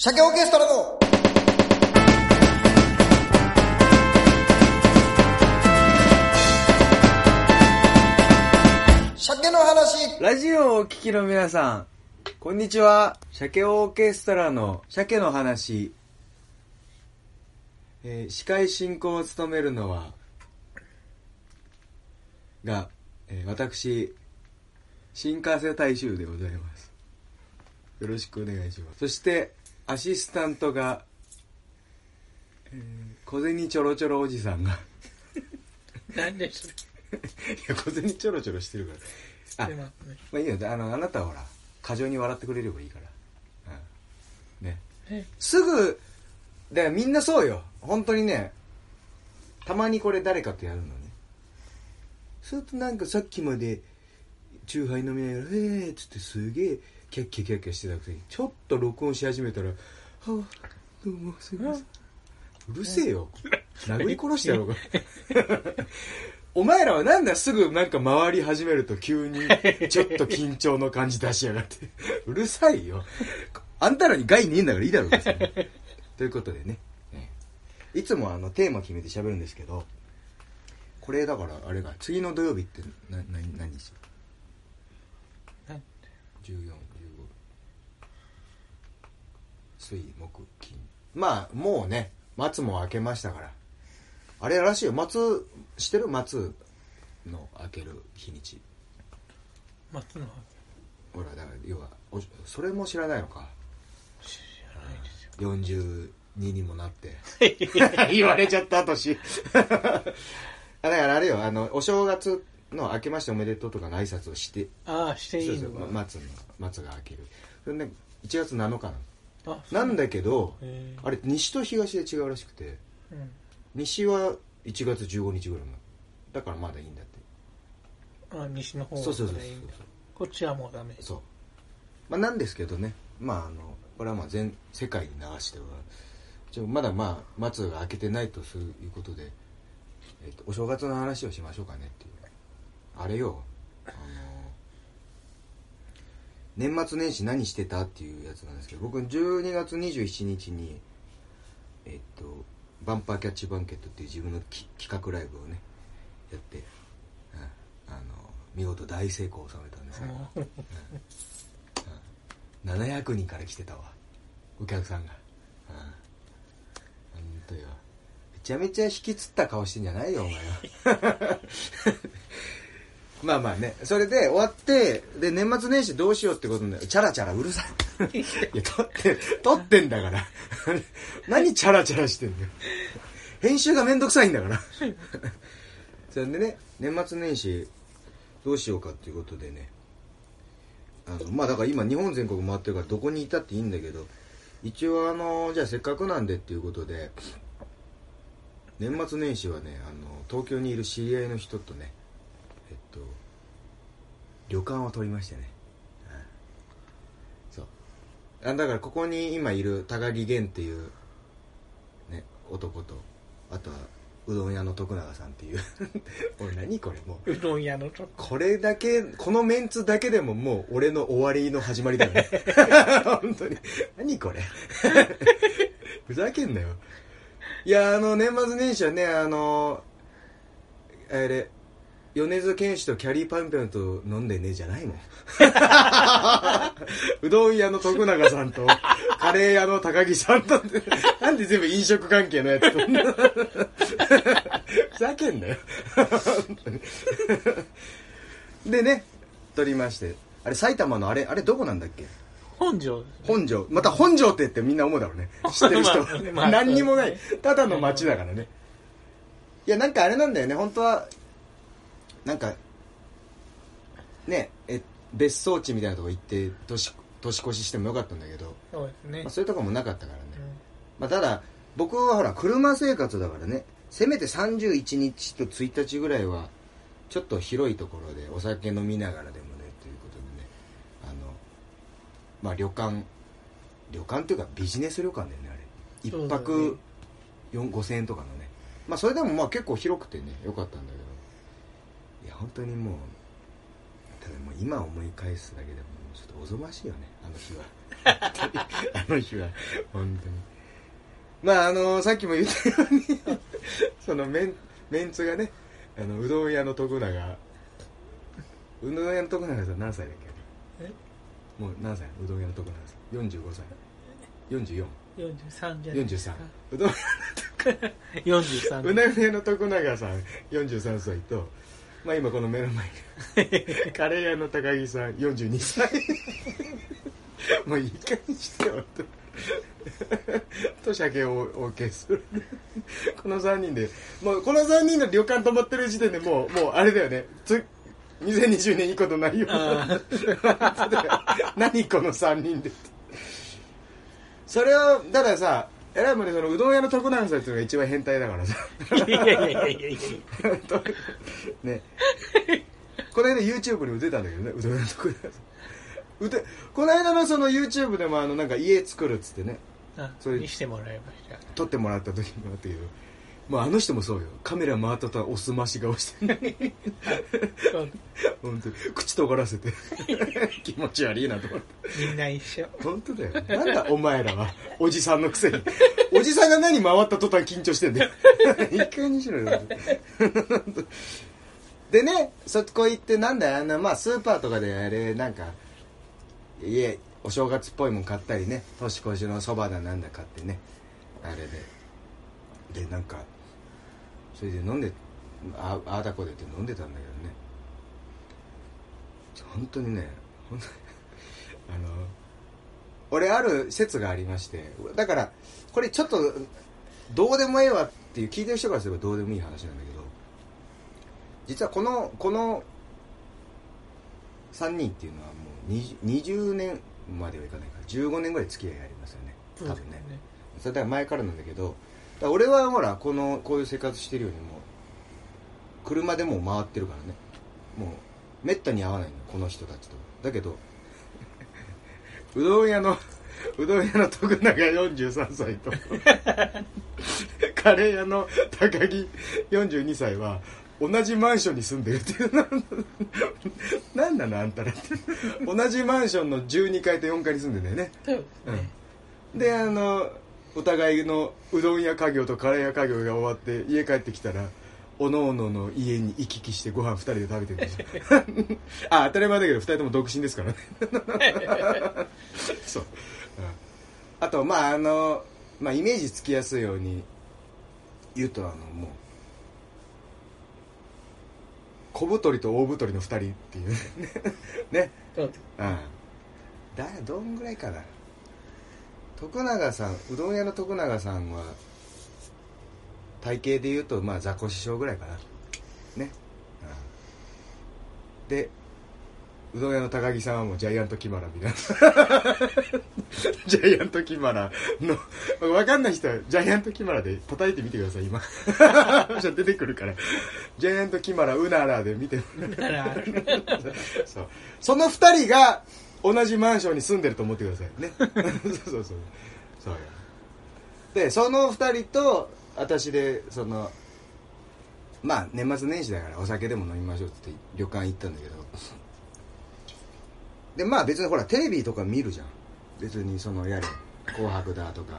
鮭オーケストラの鮭の話ラジオをお聞きの皆さん、こんにちは。鮭オーケストラの鮭の話。えー司会進行を務めるのは、が、えー私、新幹線大衆でございます。よろしくお願いします。そして、アシスタントが、えー小銭ちょろちょろおじさんが、なんでそれ？いや、小銭ちょろちょろしてるから。あ、まあいいよ、あの、あなたはほら、過剰に笑ってくれればいいから。うん。ね。え？すぐ、だからみんなそうよ。本当にね、たまにこれ誰かとやるのね。するとなんかさっきまで、チューハイ飲みながら、えーっつってすげえ、キャッキャキャッキャしてたくせに、ちょっと録音し始めたら、はあ、どうもすいません。うるせえよ。殴り殺してやろうか。お前らはなんだすぐなんか回り始めると急にちょっと緊張の感じ出しやがって。うるさいよ。あんたらに害ねえんだからいいだろうということでね。ねいつもあのテーマ決めて喋るんですけど、これだからあれが次の土曜日ってな、な、何日？14、15水木金。まあもうね松も開けましたから。あれらしいよ。松知ってる？松の開ける日にち。松の葉ほらだから要はおそれも知らないのか。知らないですよ。42にもなって。言われちゃった年 あだからあれよあのお正月の明けましておめでとうとかの挨拶をしてああしていいそうそう松の松が開ける。それね1月7日なの。あなんだけどあれ西と東で違うらしくてうん。西は1月15日ぐらいだからまだいいんだって。あ西の方そうそうそうそうこっちはもうダメ。そう。まあなんですけどね。まああのこれはまあ全世界に流しては。ちょまだまあ松が開けてないとそういうことで、えっとお正月の話をしましょうかねっていうあれよ。あの年末年始何してたっていうやつなんですけど僕12月27日にえっとバンパーキャッチバンケットっていう自分のき企画ライブをねやって、うんあの見事大成功を収めたんですよ、うん700人から来てたわ。お客さんが。うん本当よ。めちゃめちゃ引きつった顔してんじゃないよお前はまあまあね。それで終わってで年末年始どうしようってことになる。チャラチャラうるさい。いや撮って撮ってんだから。何チャラチャラしてんだよ編集がめんどくさいんだから。それでね年末年始どうしようかっていうことでね。あのまあだから今日本全国回ってるからどこにいたっていいんだけど一応あのじゃあせっかくなんでっていうことで年末年始はねあの東京にいる知り合いの人とねえっと旅館を取りましてね、はいそうあだからここに今いる高木源っていうね男とあとはうどん屋の徳永さんっていう 俺何これもううどん屋のとここれだけ、このメンツだけでももう俺の終わりの始まりだよね。本当に。何これ。ふざけんなよ。いや、あの、年末年始はね、あの、あれ、米津玄師とキャリーパンパンと飲んでねえじゃないの うどん屋の徳永さんと、カレー屋の高木さんと、なんで全部飲食関係のやつと。ふざけんなよ。でね、撮りまして。あれ、埼玉のあれ、あれどこなんだっけ？本庄本庄。また本庄って言ってみんな思うだろうね。知ってる人。まあまあ何にもない。ただの街だからね。いや、なんかあれなんだよね、本当は、なんか、ね、え、別荘地みたいなとこ行って、年、年越ししてもよかったんだけど、そうですね。まあ、そういうとこもなかったからね。うん。まあ、ただ僕はほら車生活だからね。せめて31日と1日ぐらいはちょっと広いところでお酒飲みながらでもねということでね。あのまあ旅館。旅館っていうかビジネス旅館だよねあれ。一泊4 5000円とかのね。まあそれでもまあ結構広くてねよかったんだけどいや本当にもうただもう今思い返すだけでもちょっとおぞましいよねあの日は。あの日は本当に。まああのさっきも言ったようにそのメンメンツがねあのうどん屋の徳永うどん屋の徳永さん何歳だっけえ？もう何歳？うどん屋の徳永さん45歳。44 43じゃないです43か うどん43うなぎ屋の徳永さん43歳と、まあ、今この目の前に カレー屋の高木さん42歳。もういい加減にしてよと。と鮭をお受けする。この3人で。もうこの3人の旅館泊まってる時点でもうもうあれだよね。つ2020年いいことないよあ何この3人で。それをたださえらいもんねそのうどん屋の徳永さんっていうのが一番変態だからさ。いやいやいやいやいや ね。この間 YouTube にも出たんだけどねうどん屋の徳永さ。んうでこの間のその YouTube でもあのなんか家作るっつってね。あそれ見してもらいました撮ってもらった時もあったけどまああの人もそうよ。カメラ回ったとはおすまし顔して 本当に。口尖らせて。気持ち悪いなと思って。みんな一緒。本当だよ。なんだお前らは。おじさんのくせに。おじさんが何回った途端緊張してんだよ。いい加減にしろよ。でねそこ行ってなんだよあんなまあスーパーとかであれなんか家お正月っぽいもん買ったりね。年越しのそばだなんだ買ってね。あれで。でなんかそれで飲んであああだこでって飲んでたんだけどね。本当にね本当に あの俺ある説がありましてだからこれちょっとどうでもええわっていう聞いてる人からすればどうでもいい話なんだけど実はこのこの3人っていうのはもう 20, 20年まではいかないか。ら15年ぐらい付き合いありますよね。多分ね。それだから前からなんだけど俺はほらこのこういう生活してるようにもう車でもう回ってるからね。もうめったに会わないのこの人たちと。だけどうどん屋のうどん屋の徳永43歳と カレー屋の高木42歳は同じマンションに住んでるっていう。何なのあんたら。って同じマンションの12階と4階に住んでんだよね。そうですね。であのお互いのうどん屋家業とカレー屋家業が終わって家帰ってきたらおのおのの家に行き来してご飯2人で食べてる。んですよあ当たり前だけど2人とも独身ですからね。そう、うん。あとまああの、まあ、イメージつきやすいように言うとあのもう小太りと大太りの2人っていう。ね。そう？ですうん。だどんぐらいかな徳永さんうどん屋の徳永さんは体型で言うとまあザコ師匠ぐらいかな。ね、うん、でうどん屋の高木さんはもうジャイアントキマラみたいな。ジャイアントキマラの分かんない人はジャイアントキマラで叩いてみてください今。じゃあ出てくるから。ジャイアントキマラウナラで見てだから。そう。その二人が同じマンションに住んでると思ってくださいね。そうそうそうそうよでその二人と私でそのまあ年末年始だからお酒でも飲みましょうって言って旅館行ったんだけど。でまあ別にほらテレビとか見るじゃん。別にそのやれ「紅白」だとか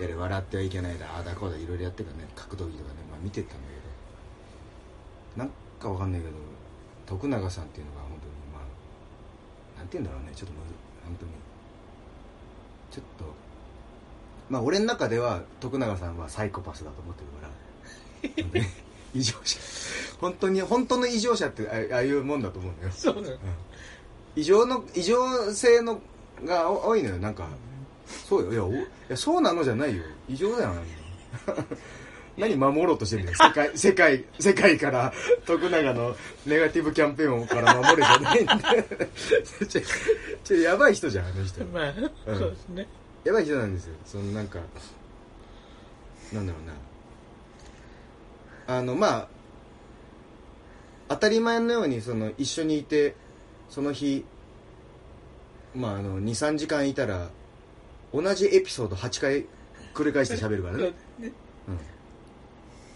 やれ「笑ってはいけないだ」ああだこうだいろいろやってるからね。格闘技とかね、まあ、見てたんだけど。なんかわかんないけど徳永さんっていうのて言うんだろうねちょっとむず本当に。ちょっとまあ俺の中では徳永さんはサイコパスだと思ってるから異常者。本当に本当の異常者ってあああいうもんだと思うんだよ。そうなのうん。異常の異常性のがお多いのよ。なんかそうよ。いやおいやそうなのじゃないよ。異常だよ何守ろうとしてるんだよ。世界 世界世界から徳永のネガティブキャンペーンから守れじゃないんで ちょちょやばい人じゃんあの人。まあ、そうですね。やばい人なんですよ。そのなんかなんだろうな。あのまあ当たり前のようにその一緒にいてその日まああの23時間いたら同じエピソード8回繰り返して喋るからね。そうね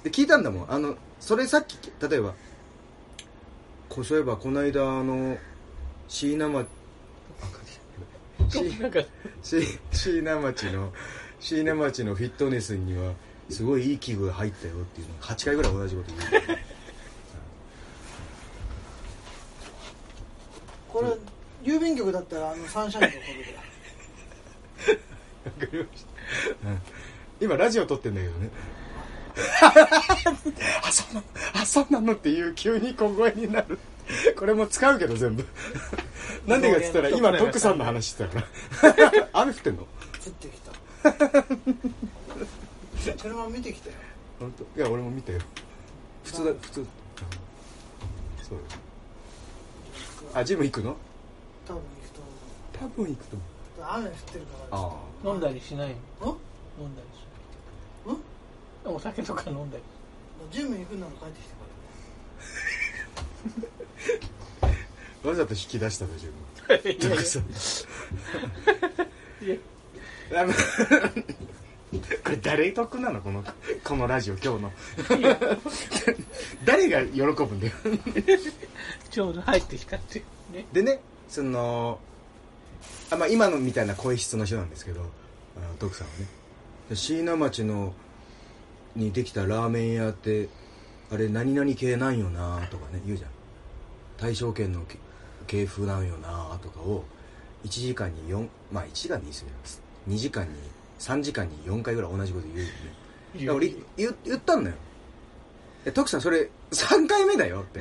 で聞いたんだもん。あのそれさっき例えばこうそういえばこの間あの椎名町椎名町の椎名町のフィットネスにはすごいいい器具が入ったよっていうのを8回ぐらい同じこと言う。これ郵便局だったらあのサンシャインのました、うん。今ラジオ撮ってんだけどね あそうなの。あそうなのっていう急に小声になる。これも使うけど全部。なんでかっつったら今徳さんの話してたから。雨降ってんの？降ってきた。車見てきたよ。本当？いや俺も見たよ。普通だ普通。うんそうよ。あジム行くの？多分行くと思多分行くと思う。う雨降ってるから。あ飲んだりしないの？ん？飲んだりしんないお酒とか飲んだりジム行くなら帰ってきてわざと引き出したの自分いやいや。徳さんいやあのこれ誰得なの？このこのラジオ今日の。誰が喜ぶんだよ。ちょうど入ってきたっていうね。でねそのあ、まあ、今のみたいな声質の人なんですけどあの徳さんはね。椎名町のにできたラーメン屋ってあれ何々系なんよなとかね言うじゃん。大正圏のけ系風なんよなとかを1時間に4まあ1時間に言い過ぎます。2時間に3時間に4回ぐらい同じこと言うよね。だから俺言言ったんだよ「え徳さんそれ3回目だよ」って。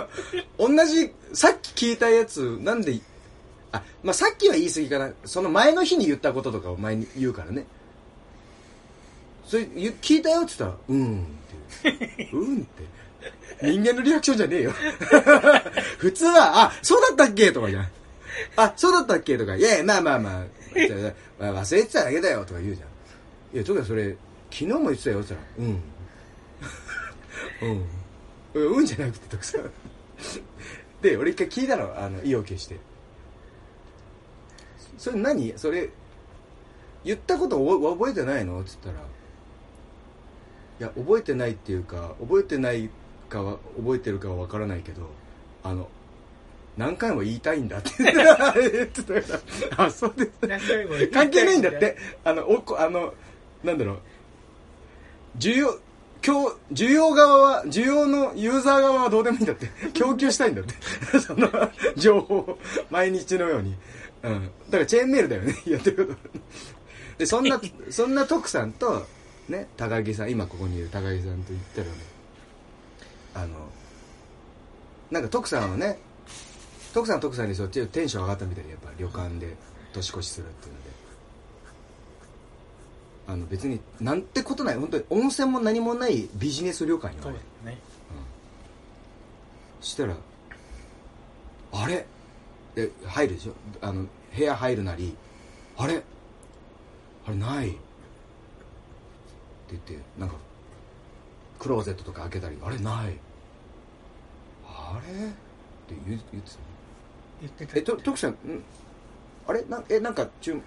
同じさっき聞いたやつなんであまあさっきは言い過ぎかな。その前の日に言ったこととかを前に言うからねそれ言聞いたよって言ったら「うん」って。言う「うん」って。人間のリアクションじゃねえよ。普通は「あそうだったっけ?」とかじゃん「あそうだったっけ?」とか「いやいやまあまあまあ。忘れてただけだよ」とか言うじゃん「いやとかそれ昨日も言ってたよ」って言ったら「うん」うん。うん。じゃなくて徳さ。んで俺一回聞いたの。あの意を決して。それ何？それ言ったことお覚えてないの？って言ったらいや覚えてないっていうか覚えてないかは覚えてるかは分からないけどあの何回も言いたいんだって。言ってたからあそうです。何回も言いたいんだ関係ないんだって。あのおこあのなんだろう。需要今日需要側は需要のユーザー側はどうでもいいんだって。供給したいんだって。その情報を毎日のように、うん、だからチェーンメールだよね。やってること。でそんなそんな徳さんとね高木さん今ここにいる高木さんと言ったらねあのなんか徳さんはね徳さんは徳さんにそっちテンション上がったみたいでやっぱ旅館で年越しするっていうので。あの別になんてことない。本当に温泉も何もないビジネス旅館よそうあれだねしたらあれ？で入るでしょ？あの部屋入るなりあれ？あれないって言ってなんかクローゼットとか開けたりあれない。あれ？って言う言ってたの？言ってた。えと徳さんん？あれ？なえなんか注ふ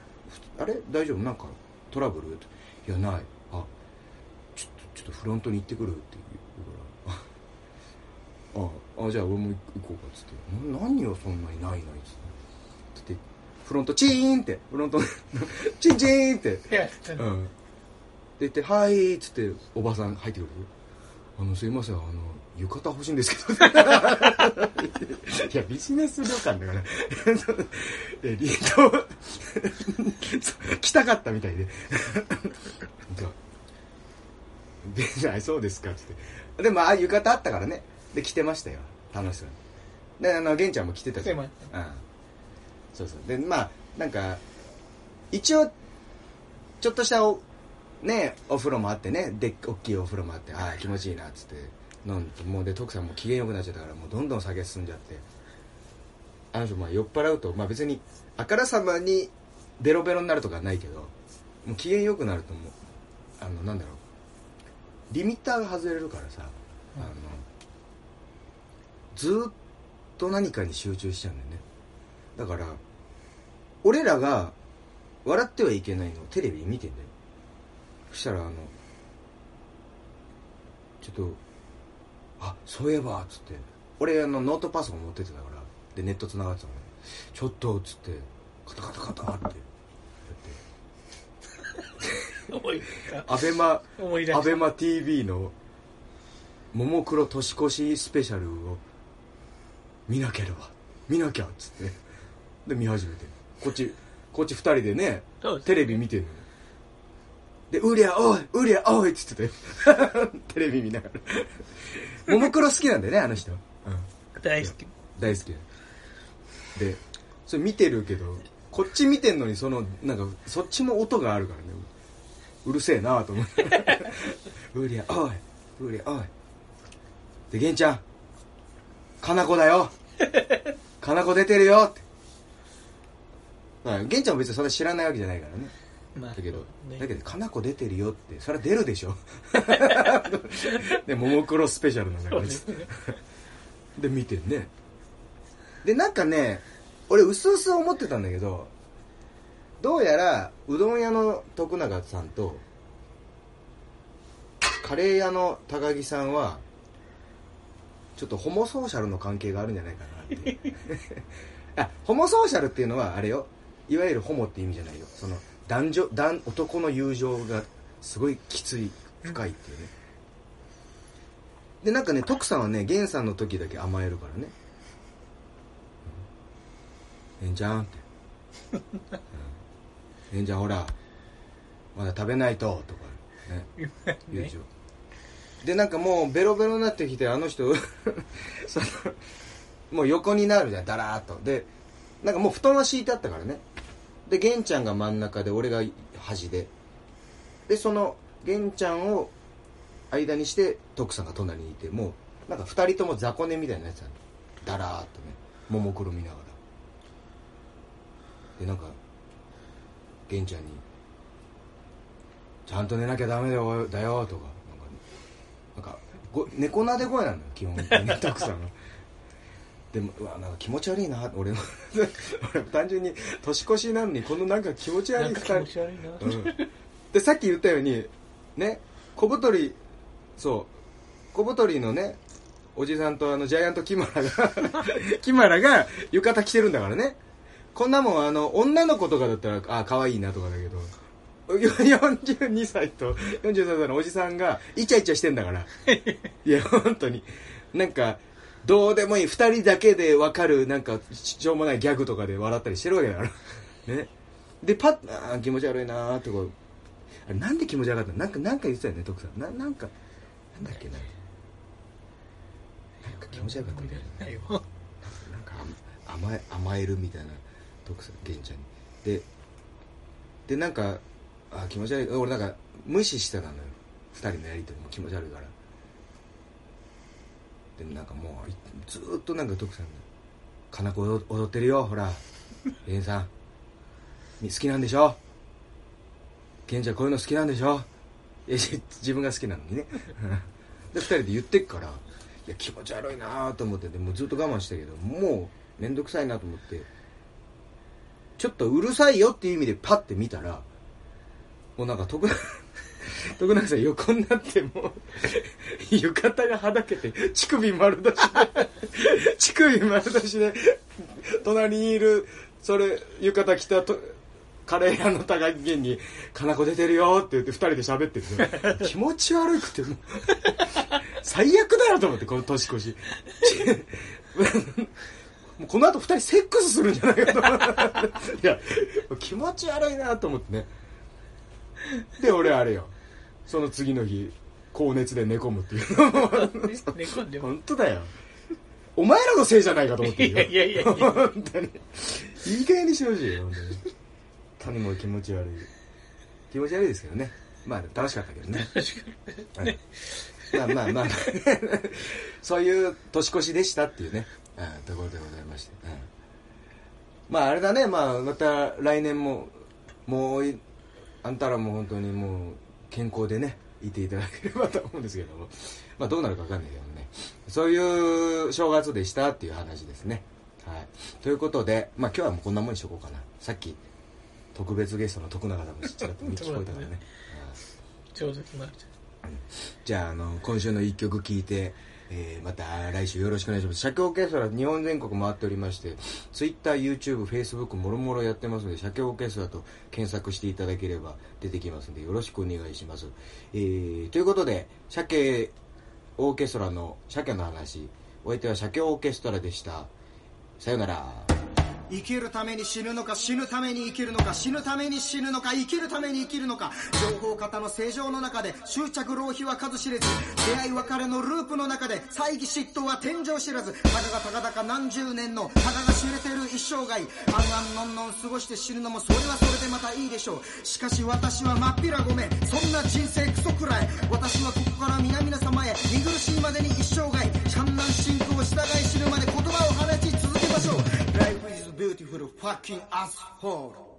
あれ？大丈夫？なんかトラブル？いやない。あちょっとちょっとフロントに行ってくるって言うから。ああじゃあ俺も行こうかっつって。な何よそんなにないないっつって。でフロントチーンって。フロント チンチーンって。いや言ってたうん。で言って「はい」っつっておばさん入ってくる。あのすいませんあの浴衣欲しいんですけど。いやビジネス旅館だから。でリード 来たかったみたいで。じゃあであそうですかっつって。でもああ浴衣あったからね。で着てましたよ。楽しそうに。であの玄ちゃんも着てたじうん。そうそう。でまあなんか一応ちょっとしたおねお風呂もあってねで大きいお風呂もあってああ気持ちいいなっつって飲んでもうで徳さんも機嫌よくなっちゃったからもうどんどん酒進んじゃって。あの人まあ酔っ払うとまあ別にあからさまにベロベロになるとかはないけどもう機嫌よくなるともうあのなんだろう。リミッターが外れるからさ、あのずーっと何かに集中しちゃうんだよね。だから俺らが笑ってはいけないのをテレビで見てんだよそしたらあのちょっとあそういえばっつって。俺あのノートパソコン持ってってたからでネット繋がってたのねちょっとっつってカタカタカタって。思い出した。アベマ思い出した。アベマ TV のももクロ年越しスペシャルを見なければ見なきゃっつって。で見始めて。こっちこっち二人でねそうですテレビ見てんのよで「うりゃおいうりゃおい」っつってたよ テレビ見ながら。ももクロ好きなんだよねあの人、うん、大好き。大好き。でそれ見てるけどこっち見てんのにそのなんかそっちも音があるからね。うるせえなと思って「うりゃおいうりゃおい」で玄ちゃん。かなこだよ。かなこ出てるよって。まあ玄ちゃんも別にそんな知らないわけじゃないからねまあだけど、ねだけど、かなこ出てるよって、それは出るでしょ。で、ももクロスペシャルなんだからねで、見てんね。で、なんかね、俺、うすうす思ってたんだけど、どうやら、うどん屋の徳永さんと、カレー屋の高木さんは、ちょっとホモソーシャルの関係があるんじゃないかなって。あ、ホモソーシャルっていうのは、あれよ。いわゆるホモって意味じゃないよ。その、男女、男、男の友情がすごいきつい、深いっていうね。で、なんかね、徳さんはね、源さんの時だけ甘えるからね。えんちゃんって。うん、えんちゃんほら、まだ食べないと、とかね。言うでしょ。で、なんかもうベロベロになってきて、あの人、その、もう横になるじゃん、だらーっと。で、なんかもう布団は敷いてあったからね。で、玄ちゃんが真ん中で、俺が端で。で、その、玄ちゃんを間にして、徳さんが隣にいて、もう、なんか二人とも雑魚寝みたいなやつなの。だらーっとね、ももクロ見ながら。で、なんか、玄ちゃんに、ちゃんと寝なきゃダメだよ、だよとか、なんか、なんかご猫なで声なのよ、基本的に、徳さんが。でも、うわ、なんか気持ち悪いな、俺も。俺単純に、年越しなのに、このなんか気持ち悪ない気持ち悪いな、うん。でさっき言ったようにね小太りそう。小太りのねおじさんとあのジャイアントキマラが キマラが浴衣着てるんだからね。こんなもんあの女の子とかだったらあ可愛いなとかだけど42歳と43歳のおじさんがイチャイチャしてんだから。いや本当に。なんかどうでもいい。2人だけで分かるなんかしょうもないギャグとかで笑ったりしてるわけだから。ね。でパッあー気持ち悪いなーってこう。あれなんで気持ち悪かったの？なんかなんか言ってたよね徳さん。ななんかなんだっけな。なんか気持ち悪かったんだよね。なよなんか甘え甘えるみたいな徳さん玄ちゃんに。ででなんかあ気持ち悪い。俺なんか無視してたのよ。二人のやりとりも気持ち悪いから。でなんかもういずーっとなんか徳さんが「かなこ踊踊ってるよほら。玄さん。み好きなんでしょ？玄ちゃんこういうの好きなんでしょ？自分が好きなのにね。で二人で言ってっからいや気持ち悪いなと思ってでもうずっと我慢したけどもう面倒くさいなと思ってちょっとうるさいよっていう意味でパッて見たらもうなんか徳永徳永さん横になっても浴衣がはだけて乳首丸出しで乳首丸出しで隣にいるそれ浴衣着たとカレー屋の高木源に「かなこ出てるよ」って言って二人で喋ってる。気持ち悪くても最悪だよと思ってこの年越し。もうこの後二人セックスするんじゃないかと。思っていや気持ち悪いなと思ってね。で俺あれよ。その次の日高熱で寝込むっていう。寝込んでも本当だよ。お前らのせいじゃないかと思ってるよ。いやいやいやいや。本当に。いい加減にしてほしいよ本当に。本当にもう気持ち悪い。気持ち悪いですけどね。まあ楽しかったけどね。はい。まあまあまあ そういう年越しでしたっていうね、うん、ところでございまして、うんまああれだね。まあまた来年ももういあんたらも本当にもう健康でねいていただければと思うんですけども。まあどうなるか分かんないけどね。そういう正月でしたっていう話ですね。はい。ということでまあ今日はもうこんなもんにしとこうかな。さっき特別ゲストの徳永さんもちらっと聞こえたからね。ちょうど決まるじゃああの今週の一曲聴いてえーまた来週よろしくお願いします。社協オーケストラ日本全国回っておりまして TwitterYouTubeFacebook もろもろやってますので社協オーケストラと検索していただければ出てきますのでよろしくお願いします、えーということで鮭オーケストラの鮭の話。お相手は鮭オーケストラでした。さよなら。生きるために死ぬのか死ぬために生きるのか死ぬために死ぬのか生きるために生きるのか。情報型の正常の中で執着浪費は数知れず出会い別れのループの中で猜疑嫉妬は天井知らず。たかがたかだか何十年のたかが知れてる一生涯。あんあんのんのん過ごして死ぬのもそれはそれでまたいいでしょう。しかし私はまっぴらごめん。そんな人生クソくらい。私はここから皆々様へ見苦しいまでに一生涯。観覧進行従い死ぬまで that you fucking asshole.